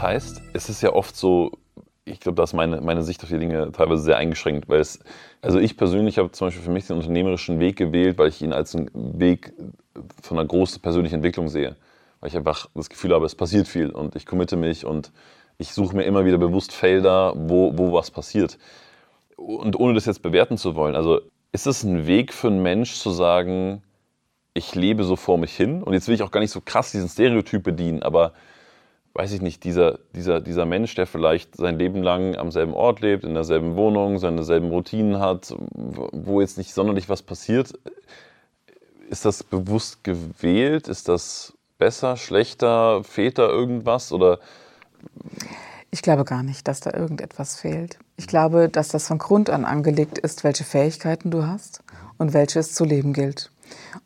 Das heißt, es ist ja oft so, ich glaube, da ist meine, meine Sicht auf die Dinge teilweise sehr eingeschränkt, weil es, also ich persönlich habe zum Beispiel für mich den unternehmerischen Weg gewählt, weil ich ihn als einen Weg von einer großen persönlichen Entwicklung sehe. Weil ich einfach das Gefühl habe, es passiert viel und ich committe mich und ich suche mir immer wieder bewusst Felder, wo, wo was passiert. Und ohne das jetzt bewerten zu wollen, also ist es ein Weg für einen Mensch zu sagen, ich lebe so vor mich hin und jetzt will ich auch gar nicht so krass diesen Stereotyp bedienen, aber weiß ich nicht, dieser, dieser, dieser Mensch, der vielleicht sein Leben lang am selben Ort lebt, in derselben Wohnung, seine selben Routinen hat, wo jetzt nicht sonderlich was passiert, ist das bewusst gewählt? Ist das besser, schlechter, fehlt da irgendwas oder? Ich glaube gar nicht, dass da irgendetwas fehlt. Ich glaube, dass das von Grund an angelegt ist, welche Fähigkeiten du hast und welche es zu leben gilt.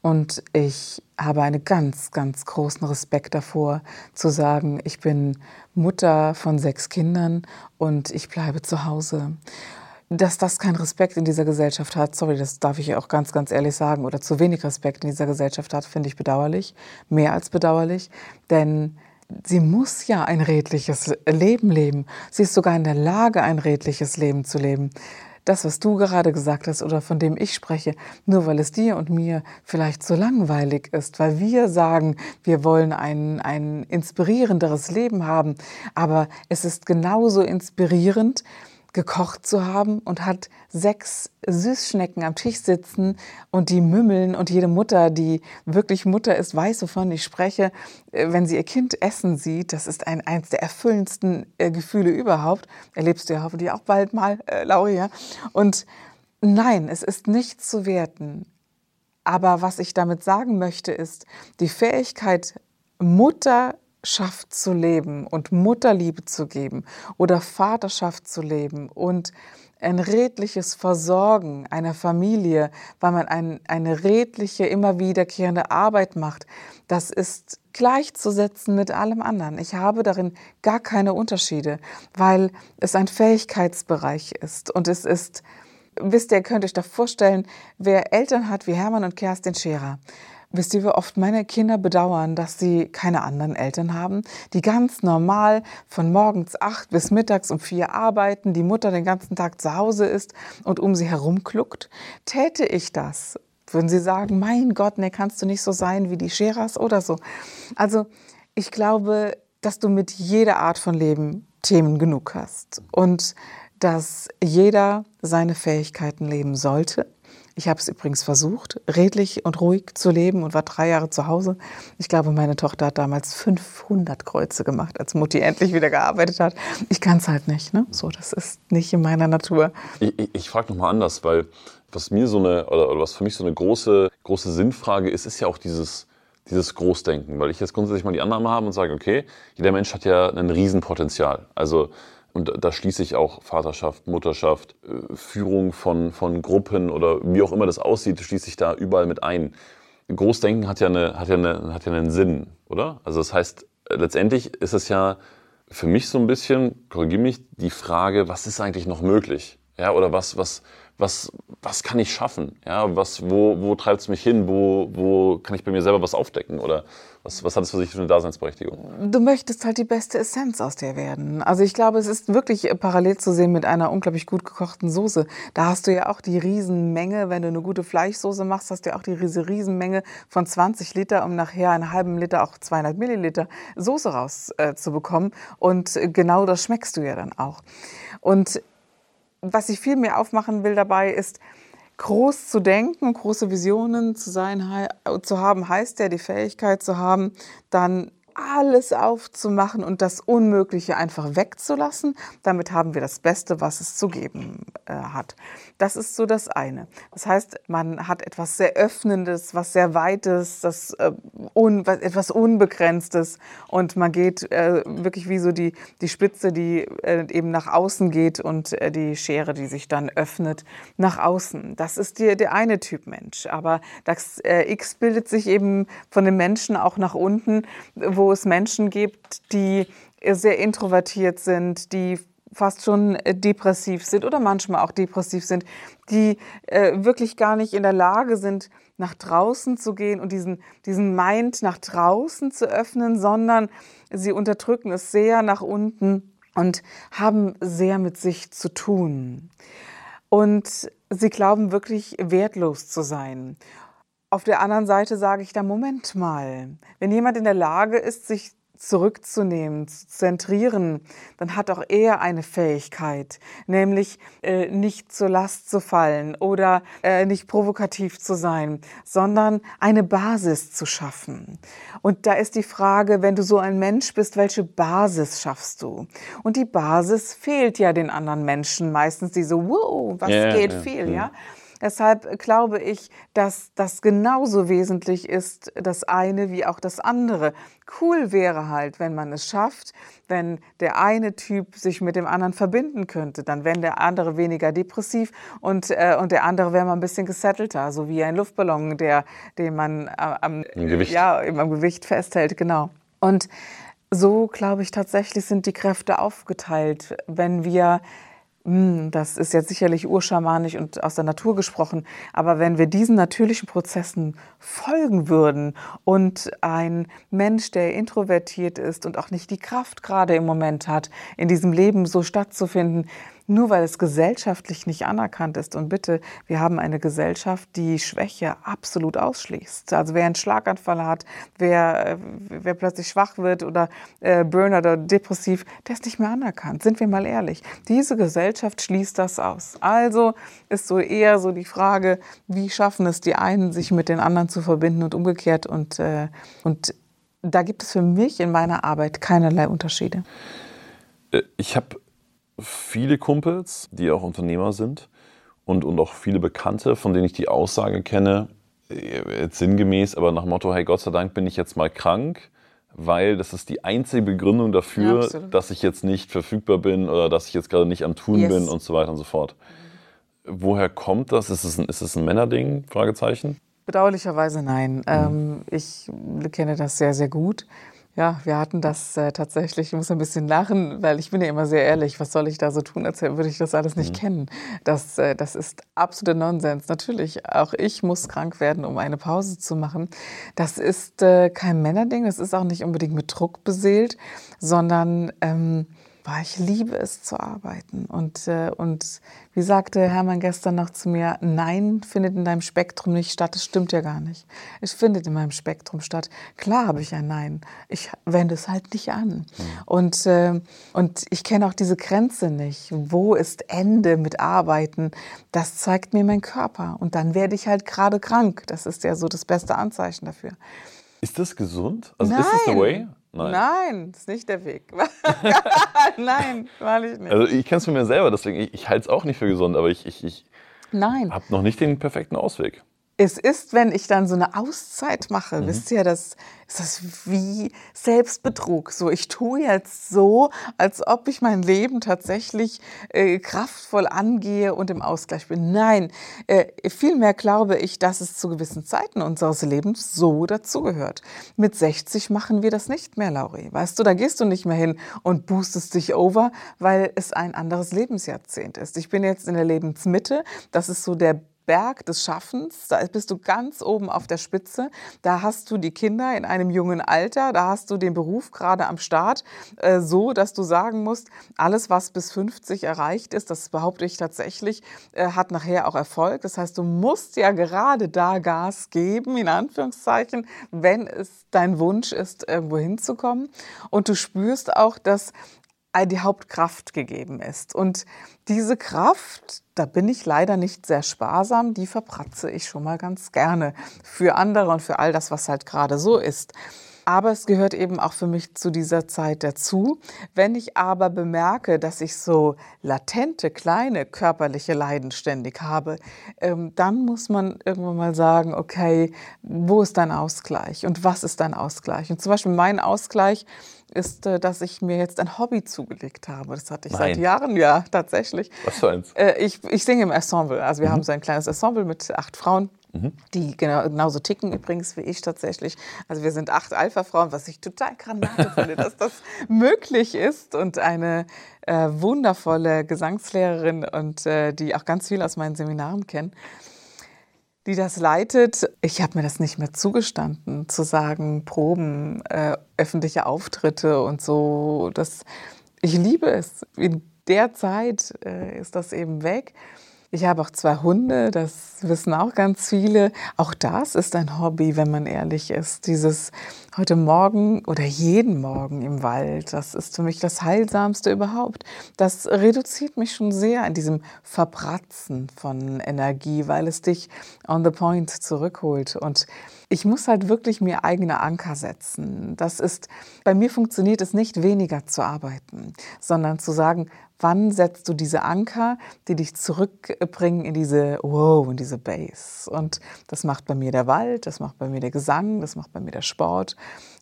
Und ich habe einen ganz, ganz großen Respekt davor, zu sagen, ich bin Mutter von sechs Kindern und ich bleibe zu Hause. Dass das keinen Respekt in dieser Gesellschaft hat, sorry, das darf ich auch ganz, ganz ehrlich sagen, oder zu wenig Respekt in dieser Gesellschaft hat, finde ich bedauerlich, mehr als bedauerlich, denn sie muss ja ein redliches Leben leben. Sie ist sogar in der Lage, ein redliches Leben zu leben das, was du gerade gesagt hast oder von dem ich spreche, nur weil es dir und mir vielleicht so langweilig ist, weil wir sagen, wir wollen ein, ein inspirierenderes Leben haben, aber es ist genauso inspirierend, gekocht zu haben und hat sechs Süßschnecken am Tisch sitzen und die mümmeln und jede Mutter, die wirklich Mutter ist, weiß, wovon ich spreche, äh, wenn sie ihr Kind essen sieht, das ist ein, eines der erfüllendsten äh, Gefühle überhaupt. Erlebst du ja hoffentlich auch bald mal, äh, Lauria. Und nein, es ist nicht zu werten. Aber was ich damit sagen möchte, ist, die Fähigkeit, Mutter Vaterschaft zu leben und Mutterliebe zu geben oder Vaterschaft zu leben und ein redliches Versorgen einer Familie, weil man ein, eine redliche, immer wiederkehrende Arbeit macht, das ist gleichzusetzen mit allem anderen. Ich habe darin gar keine Unterschiede, weil es ein Fähigkeitsbereich ist und es ist, wisst ihr, könnt euch da vorstellen, wer Eltern hat wie Hermann und Kerstin Scherer, Wisst ihr, wie oft meine Kinder bedauern, dass sie keine anderen Eltern haben, die ganz normal von morgens acht bis mittags um vier arbeiten, die Mutter den ganzen Tag zu Hause ist und um sie herum kluckt? Täte ich das? Würden sie sagen, mein Gott, ne, kannst du nicht so sein wie die Scheras oder so? Also, ich glaube, dass du mit jeder Art von Leben Themen genug hast und dass jeder seine Fähigkeiten leben sollte ich habe es übrigens versucht, redlich und ruhig zu leben und war drei Jahre zu Hause. Ich glaube, meine Tochter hat damals 500 Kreuze gemacht, als Mutti endlich wieder gearbeitet hat. Ich kann es halt nicht. Ne? So, das ist nicht in meiner Natur. Ich, ich, ich frage nochmal anders, weil was mir so eine, oder, oder was für mich so eine große, große Sinnfrage ist, ist ja auch dieses, dieses Großdenken, weil ich jetzt grundsätzlich mal die Annahme habe und sage, okay, jeder Mensch hat ja ein Riesenpotenzial. Also und da schließe ich auch Vaterschaft, Mutterschaft, äh, Führung von, von Gruppen oder wie auch immer das aussieht, schließe ich da überall mit ein. Großdenken hat ja, eine, hat, ja eine, hat ja einen Sinn, oder? Also das heißt, letztendlich ist es ja für mich so ein bisschen, korrigiere mich, die Frage, was ist eigentlich noch möglich? Ja, oder was, was, was, was kann ich schaffen? Ja, was, wo, wo treibt es mich hin? Wo, wo kann ich bei mir selber was aufdecken? Oder was, was hat es für sich für eine Daseinsberechtigung? Du möchtest halt die beste Essenz aus dir werden. Also ich glaube, es ist wirklich parallel zu sehen mit einer unglaublich gut gekochten Soße. Da hast du ja auch die Riesenmenge, wenn du eine gute Fleischsoße machst, hast du ja auch die Riesenmenge von 20 Liter, um nachher einen halben Liter, auch 200 Milliliter Soße rauszubekommen. Äh, Und genau das schmeckst du ja dann auch. Und was ich viel mehr aufmachen will dabei, ist, groß zu denken, große Visionen zu, sein, zu haben, heißt ja die Fähigkeit zu haben, dann alles aufzumachen und das Unmögliche einfach wegzulassen. Damit haben wir das Beste, was es zu geben äh, hat. Das ist so das eine. Das heißt, man hat etwas sehr Öffnendes, was sehr Weites, das, äh, un, etwas Unbegrenztes und man geht äh, wirklich wie so die, die Spitze, die äh, eben nach außen geht und äh, die Schere, die sich dann öffnet, nach außen. Das ist die, der eine Typ Mensch. Aber das äh, X bildet sich eben von den Menschen auch nach unten, wo es Menschen gibt, die sehr introvertiert sind, die fast schon äh, depressiv sind oder manchmal auch depressiv sind, die äh, wirklich gar nicht in der Lage sind, nach draußen zu gehen und diesen, diesen Mind nach draußen zu öffnen, sondern sie unterdrücken es sehr nach unten und haben sehr mit sich zu tun. Und sie glauben wirklich wertlos zu sein. Auf der anderen Seite sage ich da, Moment mal, wenn jemand in der Lage ist, sich zurückzunehmen, zu zentrieren, dann hat auch er eine Fähigkeit, nämlich äh, nicht zur Last zu fallen oder äh, nicht provokativ zu sein, sondern eine Basis zu schaffen. Und da ist die Frage, wenn du so ein Mensch bist, welche Basis schaffst du? Und die Basis fehlt ja den anderen Menschen meistens, die so, wow, was yeah, geht yeah, viel, yeah. ja. Deshalb glaube ich, dass das genauso wesentlich ist, das eine wie auch das andere. Cool wäre halt, wenn man es schafft, wenn der eine Typ sich mit dem anderen verbinden könnte, dann wäre der andere weniger depressiv und, äh, und der andere wäre mal ein bisschen gesettelter, so wie ein Luftballon, der, den man äh, am, Gewicht. Ja, am Gewicht festhält, genau. Und so, glaube ich, tatsächlich sind die Kräfte aufgeteilt, wenn wir das ist jetzt sicherlich urschamanisch und aus der Natur gesprochen, aber wenn wir diesen natürlichen Prozessen folgen würden und ein Mensch, der introvertiert ist und auch nicht die Kraft gerade im Moment hat, in diesem Leben so stattzufinden, nur weil es gesellschaftlich nicht anerkannt ist. Und bitte, wir haben eine Gesellschaft, die Schwäche absolut ausschließt. Also wer einen Schlaganfall hat, wer, äh, wer plötzlich schwach wird oder äh, Burner oder depressiv, der ist nicht mehr anerkannt. Sind wir mal ehrlich. Diese Gesellschaft schließt das aus. Also ist so eher so die Frage, wie schaffen es die einen, sich mit den anderen zu verbinden und umgekehrt. Und, äh, und da gibt es für mich in meiner Arbeit keinerlei Unterschiede. Äh, ich habe viele Kumpels, die auch Unternehmer sind und, und auch viele Bekannte, von denen ich die Aussage kenne, jetzt sinngemäß, aber nach Motto, hey, Gott sei Dank bin ich jetzt mal krank, weil das ist die einzige Begründung dafür, ja, dass ich jetzt nicht verfügbar bin oder dass ich jetzt gerade nicht am Tun yes. bin und so weiter und so fort. Woher kommt das? Ist es ein, ist es ein Männerding? Fragezeichen. Bedauerlicherweise nein. Mhm. Ähm, ich kenne das sehr, sehr gut. Ja, wir hatten das äh, tatsächlich, ich muss ein bisschen lachen, weil ich bin ja immer sehr ehrlich, was soll ich da so tun, als würde ich das alles nicht mhm. kennen. Das, äh, das ist absoluter Nonsens. Natürlich, auch ich muss krank werden, um eine Pause zu machen. Das ist äh, kein Männerding, das ist auch nicht unbedingt mit Druck beseelt, sondern... Ähm, boah, ich liebe es zu arbeiten. Und, äh, und wie sagte Hermann gestern noch zu mir, Nein findet in deinem Spektrum nicht statt. Das stimmt ja gar nicht. Es findet in meinem Spektrum statt. Klar habe ich ein Nein. Ich wende es halt nicht an. Mhm. Und, äh, und ich kenne auch diese Grenze nicht. Wo ist Ende mit Arbeiten? Das zeigt mir mein Körper. Und dann werde ich halt gerade krank. Das ist ja so das beste Anzeichen dafür. Ist das gesund? Also Nein. ist das the way? Nein. Nein, ist nicht der Weg. Nein, war ich nicht. Also ich kenne es von mir selber, deswegen ich, ich halte es auch nicht für gesund, aber ich, ich, ich habe noch nicht den perfekten Ausweg. Es ist, wenn ich dann so eine Auszeit mache, mhm. wisst ihr, das ist das wie Selbstbetrug. So, ich tue jetzt so, als ob ich mein Leben tatsächlich äh, kraftvoll angehe und im Ausgleich bin. Nein, äh, vielmehr glaube ich, dass es zu gewissen Zeiten unseres Lebens so dazugehört. Mit 60 machen wir das nicht mehr, Lauri. Weißt du, da gehst du nicht mehr hin und boostest dich over, weil es ein anderes Lebensjahrzehnt ist. Ich bin jetzt in der Lebensmitte. Das ist so der Berg des Schaffens, da bist du ganz oben auf der Spitze. Da hast du die Kinder in einem jungen Alter, da hast du den Beruf gerade am Start, äh, so dass du sagen musst, alles, was bis 50 erreicht ist, das behaupte ich tatsächlich, äh, hat nachher auch Erfolg. Das heißt, du musst ja gerade da Gas geben, in Anführungszeichen, wenn es dein Wunsch ist, irgendwo hinzukommen. Und du spürst auch, dass die Hauptkraft gegeben ist. Und diese Kraft, da bin ich leider nicht sehr sparsam, die verpratze ich schon mal ganz gerne für andere und für all das, was halt gerade so ist. Aber es gehört eben auch für mich zu dieser Zeit dazu. Wenn ich aber bemerke, dass ich so latente, kleine körperliche Leiden ständig habe, ähm, dann muss man irgendwann mal sagen, okay, wo ist dein Ausgleich und was ist dein Ausgleich? Und zum Beispiel mein Ausgleich ist, äh, dass ich mir jetzt ein Hobby zugelegt habe. Das hatte ich Nein. seit Jahren, ja, tatsächlich. Was für eins? Äh, ich, ich singe im Ensemble. Also wir mhm. haben so ein kleines Ensemble mit acht Frauen. Mhm. Die genau, genauso ticken übrigens wie ich tatsächlich. Also wir sind acht Alpha-Frauen, was ich total granate finde, dass das möglich ist. Und eine äh, wundervolle Gesangslehrerin und äh, die auch ganz viel aus meinen Seminaren kennt die das leitet. Ich habe mir das nicht mehr zugestanden, zu sagen, Proben, äh, öffentliche Auftritte und so. Das, ich liebe es. In der Zeit äh, ist das eben weg. Ich habe auch zwei Hunde, das wissen auch ganz viele. Auch das ist ein Hobby, wenn man ehrlich ist. Dieses heute Morgen oder jeden Morgen im Wald, das ist für mich das Heilsamste überhaupt. Das reduziert mich schon sehr an diesem Verbratzen von Energie, weil es dich on the point zurückholt. Und ich muss halt wirklich mir eigene Anker setzen. Das ist, bei mir funktioniert es nicht weniger zu arbeiten, sondern zu sagen, wann setzt du diese Anker, die dich zurückbringen in diese Wow, in diese Base. Und das macht bei mir der Wald, das macht bei mir der Gesang, das macht bei mir der Sport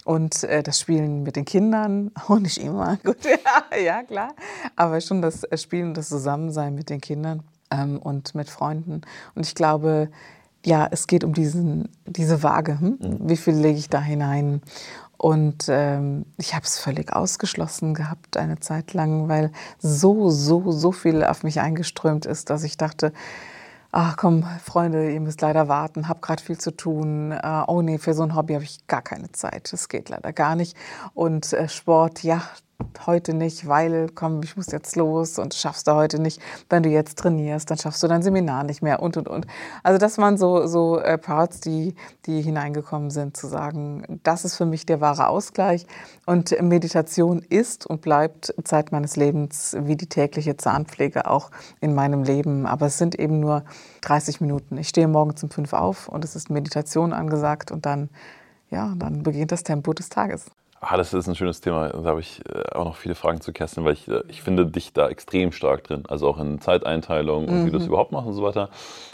und äh, das Spielen mit den Kindern, auch nicht immer, gut, ja, ja klar, aber schon das Spielen und das Zusammensein mit den Kindern ähm, und mit Freunden. Und ich glaube, ja, es geht um diesen, diese Waage. Hm? Mhm. Wie viel lege ich da hinein? Und ähm, ich habe es völlig ausgeschlossen gehabt eine Zeit lang, weil so, so, so viel auf mich eingeströmt ist, dass ich dachte, ach komm, Freunde, ihr müsst leider warten, hab gerade viel zu tun. Äh, oh nee, für so ein Hobby habe ich gar keine Zeit. Das geht leider gar nicht. Und äh, Sport, ja, heute nicht, weil, komm, ich muss jetzt los und schaffst du heute nicht. Wenn du jetzt trainierst, dann schaffst du dein Seminar nicht mehr und, und, und. Also das waren so, so äh, Parts, die, die hineingekommen sind, zu sagen, das ist für mich der wahre Ausgleich. Und Meditation ist und bleibt Zeit meines Lebens wie die tägliche Zahnpflege auch in meinem Leben. Aber es sind eben nur 30 Minuten. Ich stehe morgens um fünf auf und es ist Meditation angesagt und dann, ja, dann beginnt das Tempo des Tages. Ah, das ist ein schönes Thema. Da habe ich äh, auch noch viele Fragen zu Kerstin, weil ich, äh, ich finde dich da extrem stark drin. Also auch in Zeiteinteilung und mhm. wie du es überhaupt machst und so weiter.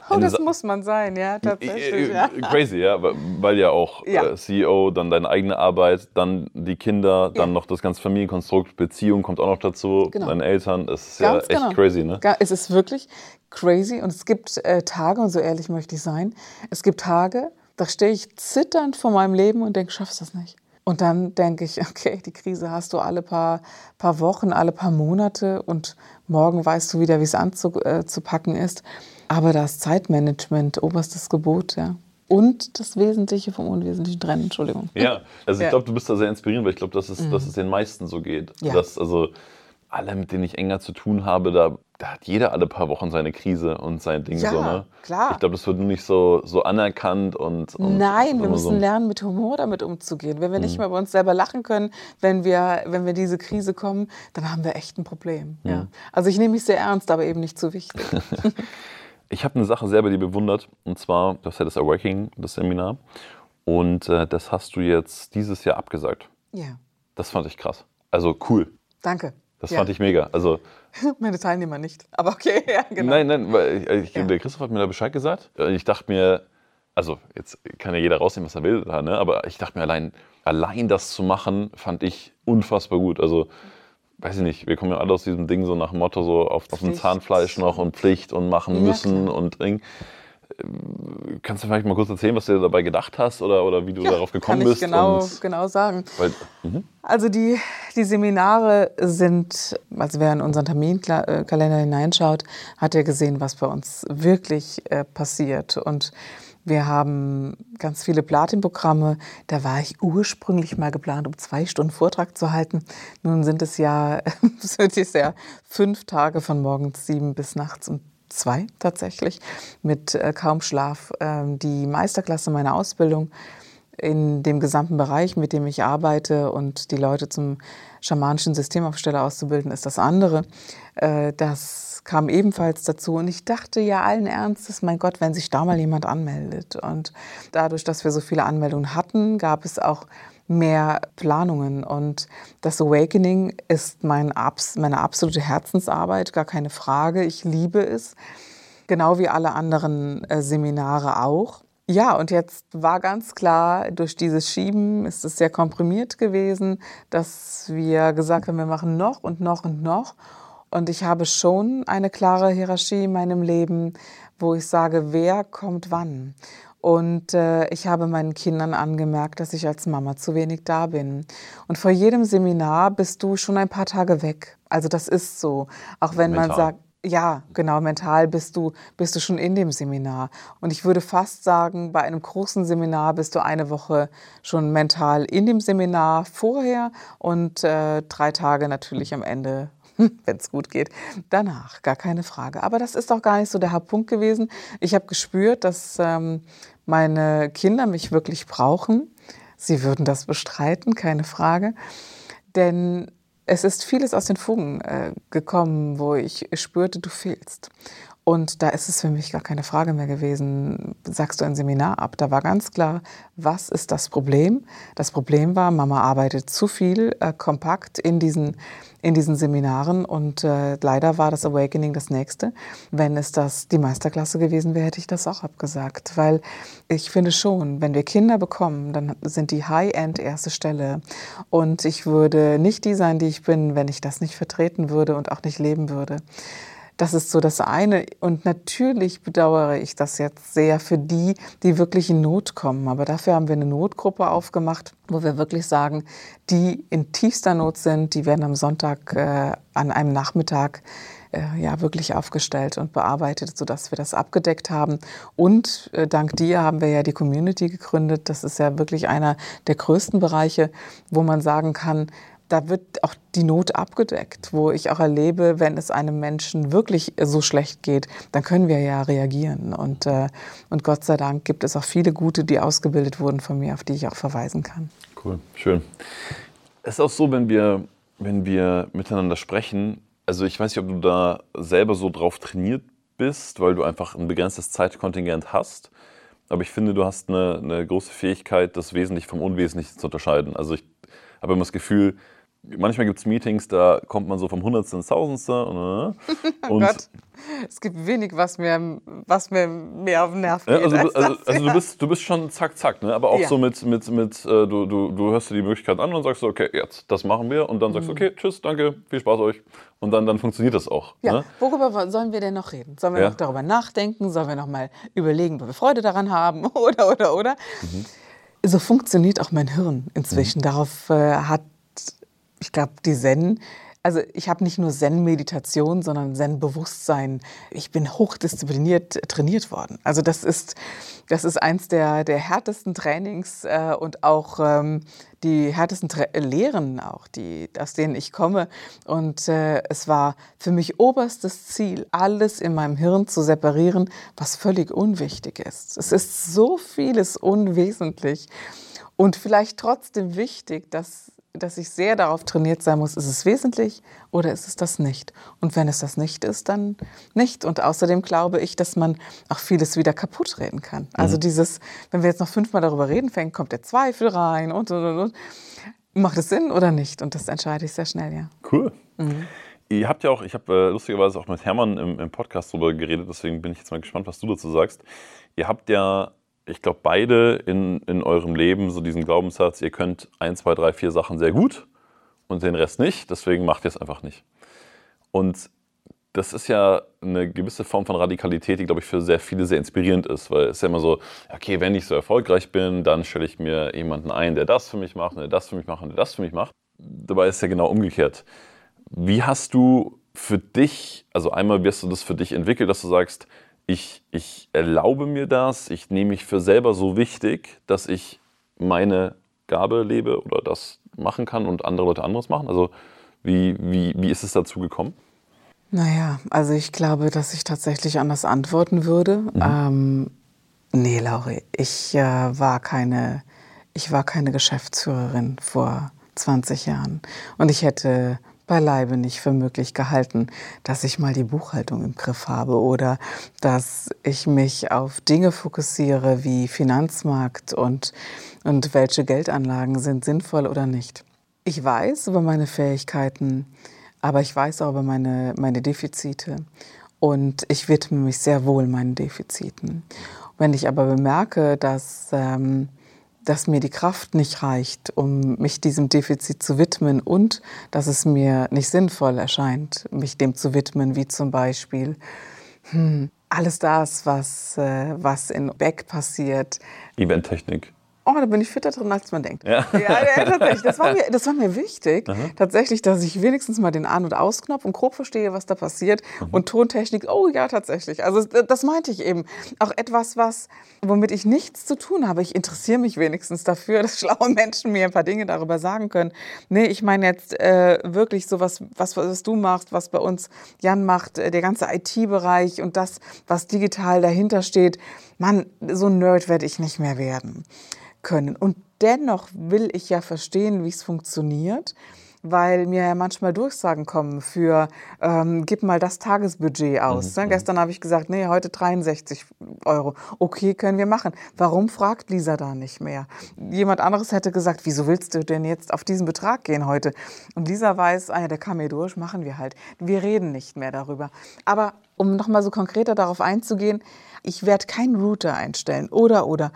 Oh, in das muss man sein, ja, tatsächlich. Ja. Crazy, ja, weil ja auch ja. Äh, CEO, dann deine eigene Arbeit, dann die Kinder, dann ja. noch das ganze Familienkonstrukt, Beziehung kommt auch noch dazu, genau. deine Eltern. Das ist Ganz ja echt genau. crazy, ne? Es ist wirklich crazy und es gibt äh, Tage, und so ehrlich möchte ich sein, es gibt Tage, da stehe ich zitternd vor meinem Leben und denke, schaffst das nicht. Und dann denke ich, okay, die Krise hast du alle paar, paar Wochen, alle paar Monate und morgen weißt du wieder, wie es anzupacken äh, ist. Aber das Zeitmanagement, oberstes Gebot, ja. Und das Wesentliche vom Unwesentlichen trennen, Entschuldigung. Ja, also ich ja. glaube, du bist da sehr inspirierend, weil ich glaube, dass, es, mhm. dass es den meisten so geht. Ja. Dass, also alle, mit denen ich enger zu tun habe, da da hat jeder alle paar Wochen seine Krise und sein Ding ja, so, ne? klar. Ich glaube, das wird nur nicht so, so anerkannt und, und Nein, wir müssen so lernen, mit Humor damit umzugehen. Wenn wir nicht mhm. mehr bei uns selber lachen können, wenn wir, wenn wir diese Krise kommen, dann haben wir echt ein Problem. Mhm. Ja. Also ich nehme mich sehr ernst, aber eben nicht zu wichtig. ich habe eine Sache sehr bei dir bewundert und zwar, du hast ja das Awakening, das Seminar und äh, das hast du jetzt dieses Jahr abgesagt. Ja. Das fand ich krass. Also cool. Danke. Das ja. fand ich mega. Also, Meine Teilnehmer nicht, aber okay, ja, genau. Nein, nein, weil ich, ja. der Christoph hat mir da Bescheid gesagt. Ich dachte mir, also jetzt kann ja jeder rausnehmen, was er will, ne? aber ich dachte mir, allein, allein das zu machen, fand ich unfassbar gut. Also, weiß ich nicht, wir kommen ja alle aus diesem Ding so nach dem Motto, so auf, auf dem Zahnfleisch noch und Pflicht und machen müssen klar. und Ding. Kannst du vielleicht mal kurz erzählen, was du dabei gedacht hast oder, oder wie du ja, darauf gekommen kann ich bist? Genau, genau sagen. Weil, mhm. also die, die Seminare sind, also wer in unseren Terminkalender hineinschaut, hat ja gesehen, was bei uns wirklich äh, passiert. Und wir haben ganz viele Platin-Programme. Da war ich ursprünglich mal geplant, um zwei Stunden Vortrag zu halten. Nun sind es ja, sind es ja fünf Tage von morgens sieben bis nachts um zwei tatsächlich, mit äh, kaum Schlaf. Ähm, die Meisterklasse meiner Ausbildung in dem gesamten Bereich, mit dem ich arbeite und die Leute zum schamanischen Systemaufsteller auszubilden, ist das andere. Äh, das kam ebenfalls dazu und ich dachte ja allen Ernstes, mein Gott, wenn sich da mal jemand anmeldet. Und dadurch, dass wir so viele Anmeldungen hatten, gab es auch mehr Planungen. Und das Awakening ist mein, meine absolute Herzensarbeit, gar keine Frage. Ich liebe es, genau wie alle anderen äh, Seminare auch. Ja, und jetzt war ganz klar, durch dieses Schieben ist es sehr komprimiert gewesen, dass wir gesagt haben, wir machen noch und noch und noch. Und ich habe schon eine klare Hierarchie in meinem Leben, wo ich sage, wer kommt wann. Und äh, ich habe meinen Kindern angemerkt, dass ich als Mama zu wenig da bin. Und vor jedem Seminar bist du schon ein paar Tage weg. Also das ist so. Auch wenn Mental. man sagt, ja, genau, mental bist du, bist du schon in dem Seminar. Und ich würde fast sagen, bei einem großen Seminar bist du eine Woche schon mental in dem Seminar vorher und äh, drei Tage natürlich am Ende, wenn es gut geht, danach, gar keine Frage. Aber das ist auch gar nicht so der Hauptpunkt gewesen. Ich habe gespürt, dass ähm, meine Kinder mich wirklich brauchen. Sie würden das bestreiten, keine Frage. Denn es ist vieles aus den Fugen äh, gekommen, wo ich spürte, du fehlst. Und da ist es für mich gar keine Frage mehr gewesen, sagst du ein Seminar ab. Da war ganz klar, was ist das Problem? Das Problem war, Mama arbeitet zu viel äh, kompakt in diesen in diesen Seminaren und äh, leider war das Awakening das nächste. Wenn es das die Meisterklasse gewesen wäre, hätte ich das auch abgesagt, weil ich finde schon, wenn wir Kinder bekommen, dann sind die High-End erste Stelle und ich würde nicht die sein, die ich bin, wenn ich das nicht vertreten würde und auch nicht leben würde. Das ist so das eine. Und natürlich bedauere ich das jetzt sehr für die, die wirklich in Not kommen. Aber dafür haben wir eine Notgruppe aufgemacht, wo wir wirklich sagen, die in tiefster Not sind, die werden am Sonntag äh, an einem Nachmittag äh, ja wirklich aufgestellt und bearbeitet, sodass wir das abgedeckt haben. Und äh, dank dir haben wir ja die Community gegründet. Das ist ja wirklich einer der größten Bereiche, wo man sagen kann, da wird auch die Not abgedeckt, wo ich auch erlebe, wenn es einem Menschen wirklich so schlecht geht, dann können wir ja reagieren. Und, äh, und Gott sei Dank gibt es auch viele Gute, die ausgebildet wurden von mir, auf die ich auch verweisen kann. Cool, schön. Es ist auch so, wenn wir, wenn wir miteinander sprechen, also ich weiß nicht, ob du da selber so drauf trainiert bist, weil du einfach ein begrenztes Zeitkontingent hast. Aber ich finde, du hast eine, eine große Fähigkeit, das Wesentliche vom Unwesentlichen zu unterscheiden. Also ich habe immer das Gefühl, manchmal gibt es Meetings, da kommt man so vom Hundertste ins Tausendste. Und, oh Gott, es gibt wenig, was mir, was mir mehr auf den Nerv geht. also, als also, also du, bist, du bist schon zack, zack, ne? aber auch ja. so mit, mit, mit äh, du, du, du hörst dir die Möglichkeit an und sagst so, okay, jetzt, das machen wir. Und dann sagst du, mhm. okay, tschüss, danke, viel Spaß euch. Und dann, dann funktioniert das auch. Ja, ne? worüber sollen wir denn noch reden? Sollen wir ja. noch darüber nachdenken? Sollen wir noch mal überlegen, wo wir Freude daran haben? Oder, oder, oder? Mhm. So funktioniert auch mein Hirn inzwischen. Mhm. Darauf äh, hat ich glaube, die Zen, also ich habe nicht nur Zen-Meditation, sondern Zen-Bewusstsein. Ich bin hochdiszipliniert trainiert worden. Also das ist, das ist eins der, der härtesten Trainings äh, und auch ähm, die härtesten Tra Lehren, auch die, aus denen ich komme. Und äh, es war für mich oberstes Ziel, alles in meinem Hirn zu separieren, was völlig unwichtig ist. Es ist so vieles unwesentlich und vielleicht trotzdem wichtig, dass dass ich sehr darauf trainiert sein muss, ist es wesentlich oder ist es das nicht? Und wenn es das nicht ist, dann nicht. Und außerdem glaube ich, dass man auch vieles wieder kaputt reden kann. Also mhm. dieses, wenn wir jetzt noch fünfmal darüber reden, fängt, kommt der Zweifel rein und, und, und, und. Macht es Sinn oder nicht? Und das entscheide ich sehr schnell, ja. Cool. Mhm. Ihr habt ja auch, ich habe äh, lustigerweise auch mit Hermann im, im Podcast darüber geredet, deswegen bin ich jetzt mal gespannt, was du dazu sagst. Ihr habt ja ich glaube, beide in, in eurem Leben so diesen Glaubenssatz, ihr könnt ein, zwei, drei, vier Sachen sehr gut und den Rest nicht, deswegen macht ihr es einfach nicht. Und das ist ja eine gewisse Form von Radikalität, die, glaube ich, für sehr viele sehr inspirierend ist, weil es ist ja immer so, okay, wenn ich so erfolgreich bin, dann stelle ich mir jemanden ein, der das für mich macht, der das für mich macht und der das für mich macht. Dabei ist es ja genau umgekehrt. Wie hast du für dich, also einmal wirst du das für dich entwickelt, dass du sagst, ich, ich erlaube mir das, ich nehme mich für selber so wichtig, dass ich meine Gabe lebe oder das machen kann und andere Leute anderes machen? Also wie, wie, wie ist es dazu gekommen? Naja, also ich glaube, dass ich tatsächlich anders antworten würde. Mhm. Ähm, nee, Lauri, ich äh, war keine, ich war keine Geschäftsführerin vor 20 Jahren. Und ich hätte beileibe nicht für möglich gehalten, dass ich mal die Buchhaltung im Griff habe oder dass ich mich auf Dinge fokussiere wie Finanzmarkt und, und welche Geldanlagen sind sinnvoll oder nicht. Ich weiß über meine Fähigkeiten, aber ich weiß auch über meine, meine Defizite und ich widme mich sehr wohl meinen Defiziten. Wenn ich aber bemerke, dass, ähm, dass mir die Kraft nicht reicht, um mich diesem Defizit zu widmen und dass es mir nicht sinnvoll erscheint, mich dem zu widmen, wie zum Beispiel hm, alles das, was, äh, was in Beck passiert. Eventtechnik oh, da bin ich fitter drin, als man denkt. Ja, ja, ja tatsächlich. Das war mir, das war mir wichtig, Aha. tatsächlich, dass ich wenigstens mal den An- und Ausknopf und grob verstehe, was da passiert. Mhm. Und Tontechnik, oh ja, tatsächlich. Also das meinte ich eben. Auch etwas, was, womit ich nichts zu tun habe. Ich interessiere mich wenigstens dafür, dass schlaue Menschen mir ein paar Dinge darüber sagen können. Nee, ich meine jetzt äh, wirklich so was, was, was du machst, was bei uns Jan macht, äh, der ganze IT-Bereich und das, was digital dahinter steht. Mann, so ein Nerd werde ich nicht mehr werden können. Und dennoch will ich ja verstehen, wie es funktioniert weil mir ja manchmal Durchsagen kommen für, ähm, gib mal das Tagesbudget aus. Mhm. Ne? Gestern habe ich gesagt, nee, heute 63 Euro. Okay, können wir machen. Warum fragt Lisa da nicht mehr? Jemand anderes hätte gesagt, wieso willst du denn jetzt auf diesen Betrag gehen heute? Und Lisa weiß, ah ja, der kam mir durch, machen wir halt. Wir reden nicht mehr darüber. Aber um nochmal so konkreter darauf einzugehen, ich werde keinen Router einstellen oder oder.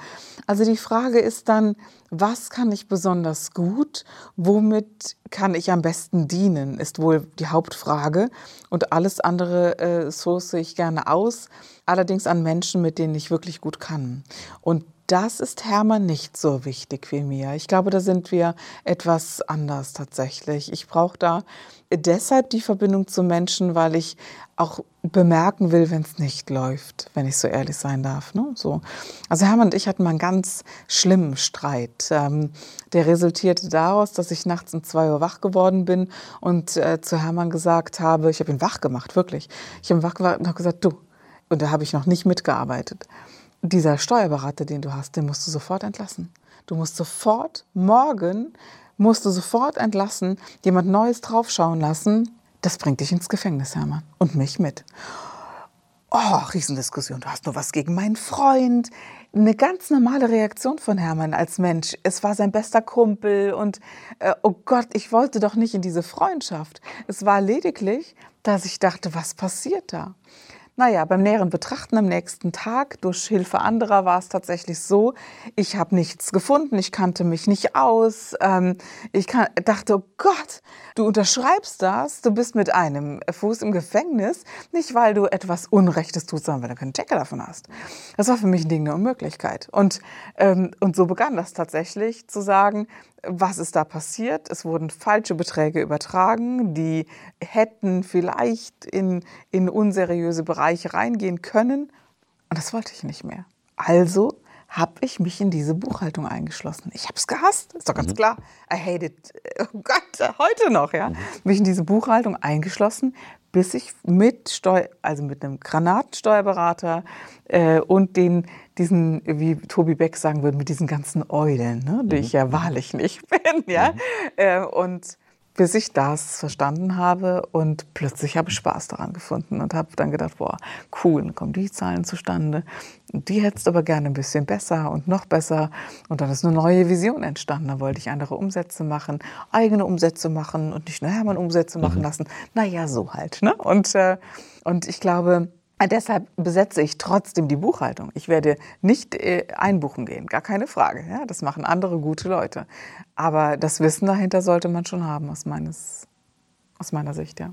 Also die Frage ist dann, was kann ich besonders gut, womit kann ich am besten dienen, ist wohl die Hauptfrage. Und alles andere äh, source ich gerne aus, allerdings an Menschen, mit denen ich wirklich gut kann. Und das ist Hermann nicht so wichtig wie mir. Ich glaube, da sind wir etwas anders tatsächlich. Ich brauche da deshalb die Verbindung zu Menschen, weil ich auch bemerken will, wenn es nicht läuft, wenn ich so ehrlich sein darf. Ne? So. Also Hermann und ich hatten mal einen ganz schlimmen Streit. Ähm, der resultierte daraus, dass ich nachts um zwei Uhr wach geworden bin und äh, zu Hermann gesagt habe, ich habe ihn wach gemacht, wirklich. Ich habe ihn wach gemacht und habe gesagt, du, und da habe ich noch nicht mitgearbeitet. Dieser Steuerberater, den du hast, den musst du sofort entlassen. Du musst sofort, morgen musst du sofort entlassen, jemand Neues draufschauen lassen, das bringt dich ins Gefängnis, Hermann. Und mich mit. Oh, Riesendiskussion. Du hast nur was gegen meinen Freund. Eine ganz normale Reaktion von Hermann als Mensch. Es war sein bester Kumpel und äh, oh Gott, ich wollte doch nicht in diese Freundschaft. Es war lediglich, dass ich dachte, was passiert da? Naja, beim näheren Betrachten am nächsten Tag durch Hilfe anderer war es tatsächlich so, ich habe nichts gefunden, ich kannte mich nicht aus. Ähm, ich kann, dachte, oh Gott, du unterschreibst das, du bist mit einem Fuß im Gefängnis, nicht weil du etwas Unrechtes tust, sondern weil du keinen Checker davon hast. Das war für mich ein Ding der Unmöglichkeit. Und, ähm, und so begann das tatsächlich zu sagen, was ist da passiert? Es wurden falsche Beträge übertragen, die hätten vielleicht in, in unseriöse Bereiche reingehen können. Und das wollte ich nicht mehr. Also habe ich mich in diese Buchhaltung eingeschlossen. Ich habe es gehasst, ist doch ganz mhm. klar. I hate it. Oh Gott, heute noch, ja. Mhm. Mich in diese Buchhaltung eingeschlossen, bis ich mit Steu also mit einem Granatensteuerberater äh, und den diesen, wie Tobi Beck sagen würde, mit diesen ganzen Eulen, ne, die mhm. ich ja wahrlich nicht bin, ja. Mhm. Äh, und bis ich das verstanden habe und plötzlich habe ich Spaß daran gefunden und habe dann gedacht, boah, cool, dann kommen die Zahlen zustande. Und die hättest aber gerne ein bisschen besser und noch besser. Und dann ist eine neue Vision entstanden. Da wollte ich andere Umsätze machen, eigene Umsätze machen und nicht nur Hermann Umsätze machen mhm. lassen. Naja, so halt. Ne? Und, äh, und ich glaube, Deshalb besetze ich trotzdem die Buchhaltung. Ich werde nicht äh, einbuchen gehen, gar keine Frage. Ja, das machen andere gute Leute. Aber das Wissen dahinter sollte man schon haben, aus, meines, aus meiner Sicht. Ja.